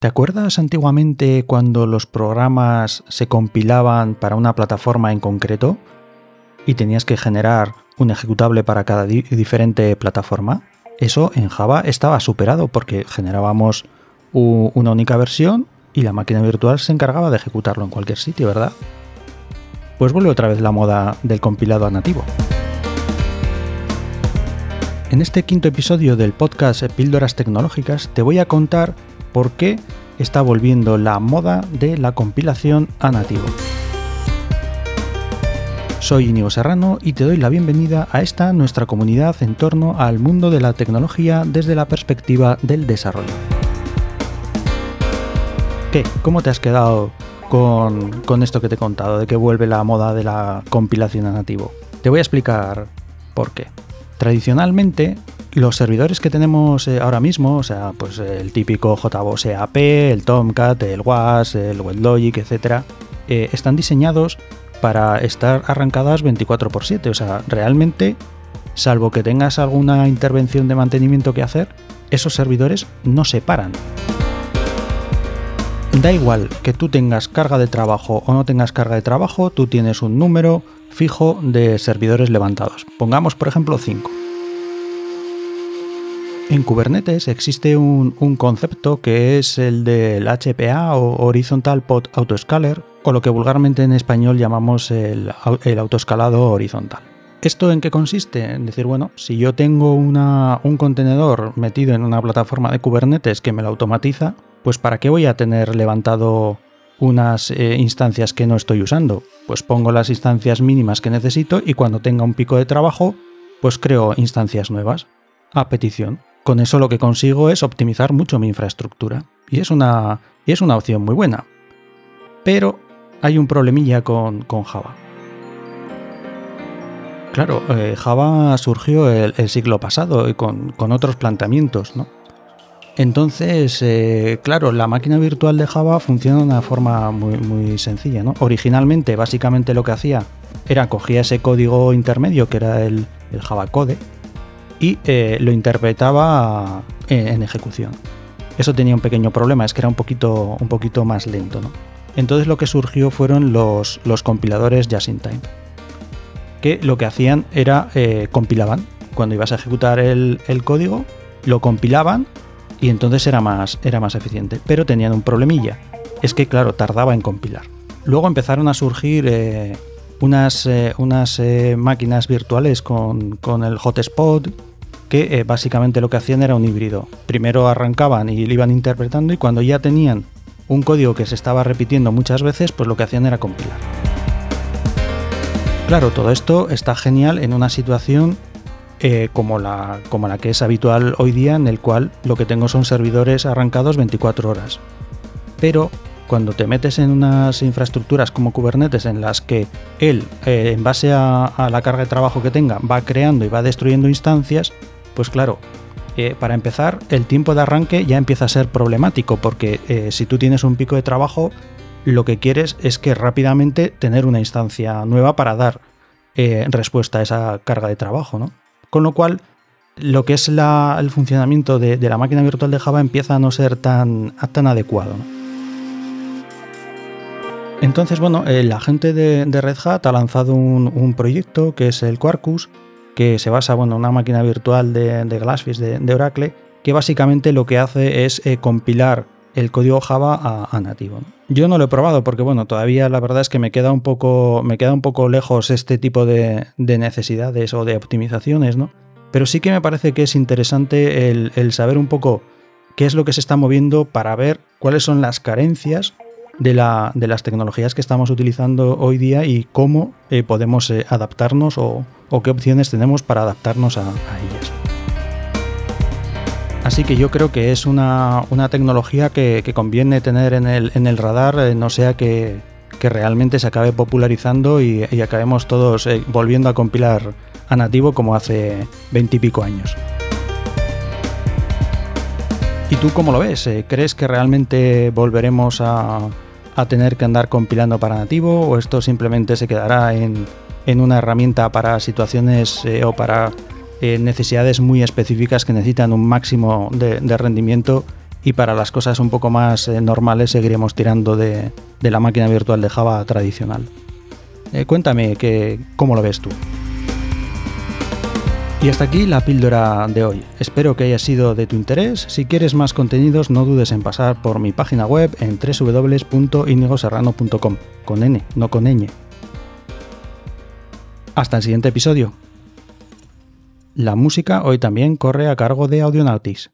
¿Te acuerdas antiguamente cuando los programas se compilaban para una plataforma en concreto y tenías que generar un ejecutable para cada diferente plataforma? Eso en Java estaba superado porque generábamos una única versión y la máquina virtual se encargaba de ejecutarlo en cualquier sitio, ¿verdad? Pues vuelve otra vez la moda del compilado a nativo. En este quinto episodio del podcast Píldoras Tecnológicas te voy a contar por qué está volviendo la moda de la compilación a nativo. Soy Inigo Serrano y te doy la bienvenida a esta nuestra comunidad en torno al mundo de la tecnología desde la perspectiva del desarrollo. ¿Qué? ¿Cómo te has quedado con, con esto que te he contado, de que vuelve la moda de la compilación a nativo? Te voy a explicar por qué. Tradicionalmente, los servidores que tenemos eh, ahora mismo, o sea, pues el típico JBoss EAP, el Tomcat, el WAS, el WebLogic, etc., eh, están diseñados para estar arrancadas 24x7. O sea, realmente, salvo que tengas alguna intervención de mantenimiento que hacer, esos servidores no se paran. Da igual que tú tengas carga de trabajo o no tengas carga de trabajo, tú tienes un número fijo de servidores levantados. Pongamos, por ejemplo, 5. En Kubernetes existe un, concepto que es el del HPA o Horizontal Pod Autoscaler, o lo que vulgarmente en español llamamos el, autoescalado horizontal. ¿Esto en qué consiste? En decir, bueno, si yo tengo un contenedor metido en una plataforma de Kubernetes que me lo automatiza, pues ¿para qué voy a tener levantado unas eh, instancias que no estoy usando? Pues pongo las instancias mínimas que necesito y cuando tenga un pico de trabajo, pues creo instancias nuevas a petición. Con eso lo que consigo es optimizar mucho mi infraestructura. Y es una, es una opción muy buena. Pero hay un problemilla con, Java. Claro, eh, Java surgió el, siglo pasado y con, otros planteamientos, ¿no? Entonces, eh, claro, la máquina virtual de Java funciona de una forma muy, muy sencilla, ¿no? Originalmente, básicamente lo que hacía era cogía ese código intermedio que era el, el Java Code y eh, lo interpretaba en, ejecución. Eso tenía un pequeño problema, es que era un poquito, un poquito más lento. ¿no? Entonces lo que surgió fueron los, los compiladores Just in Time, que lo que hacían era eh, compilaban. Cuando ibas a ejecutar el, código, lo compilaban y entonces era más, era más eficiente. Pero tenían un problemilla, es que claro, tardaba en compilar. Luego empezaron a surgir eh, unas, unas máquinas virtuales con, con el hotspot que eh, básicamente lo que hacían era un híbrido. Primero arrancaban y lo iban interpretando y cuando ya tenían un código que se estaba repitiendo muchas veces, pues lo que hacían era compilar. Claro, todo esto está genial en una situación eh, como, la, como la que es habitual hoy día, en el cual lo que tengo son servidores arrancados 24 horas. Pero cuando te metes en unas infraestructuras como Kubernetes en las que él, eh, en base a, la carga de trabajo que tenga, va creando y va destruyendo instancias, pues claro, eh, para empezar, el tiempo de arranque ya empieza a ser problemático, porque si tú tienes un pico de trabajo, lo que quieres es que rápidamente tener una instancia nueva para dar respuesta a esa carga de trabajo, ¿no? Con lo cual, lo que es el funcionamiento de, la máquina virtual de Java empieza a no ser tan, tan adecuado. Entonces, bueno, la gente de, Red Hat ha lanzado un, un proyecto que es el Quarkus, que se basa bueno, en una máquina virtual de, Glassfish de, Oracle, que básicamente lo que hace es eh, compilar el código Java a, nativo. Yo no lo he probado porque bueno, todavía la verdad es que me queda un poco, me queda un poco lejos este tipo de, necesidades o de optimizaciones, ¿no? Pero sí que me parece que es interesante el saber un poco qué es lo que se está moviendo para ver cuáles son las carencias de, de, las tecnologías que estamos utilizando hoy día y cómo eh, podemos eh, adaptarnos o, qué opciones tenemos para adaptarnos a, ellas. Así que yo creo que es una, tecnología que, conviene tener en el, en el radar, eh, no sea que, realmente se acabe popularizando y, acabemos todos volviendo a compilar a nativo como hace veintipico años. ¿Y tú cómo lo ves? ¿Crees que realmente volveremos a, a tener que andar compilando para nativo o esto simplemente se quedará en, una herramienta para situaciones eh, o para eh, necesidades muy específicas que necesitan un máximo de, rendimiento y para las cosas un poco más eh, normales seguiremos tirando de, la máquina virtual de Java tradicional. Eh, cuéntame que, cómo lo ves tú. Y hasta aquí la píldora de hoy. Espero que haya sido de tu interés. Si quieres más contenidos, no dudes en pasar por mi página web en www.inigoserrano.com, con N, no con ñ. Hasta el siguiente episodio. La música hoy también corre a cargo de Audionautis.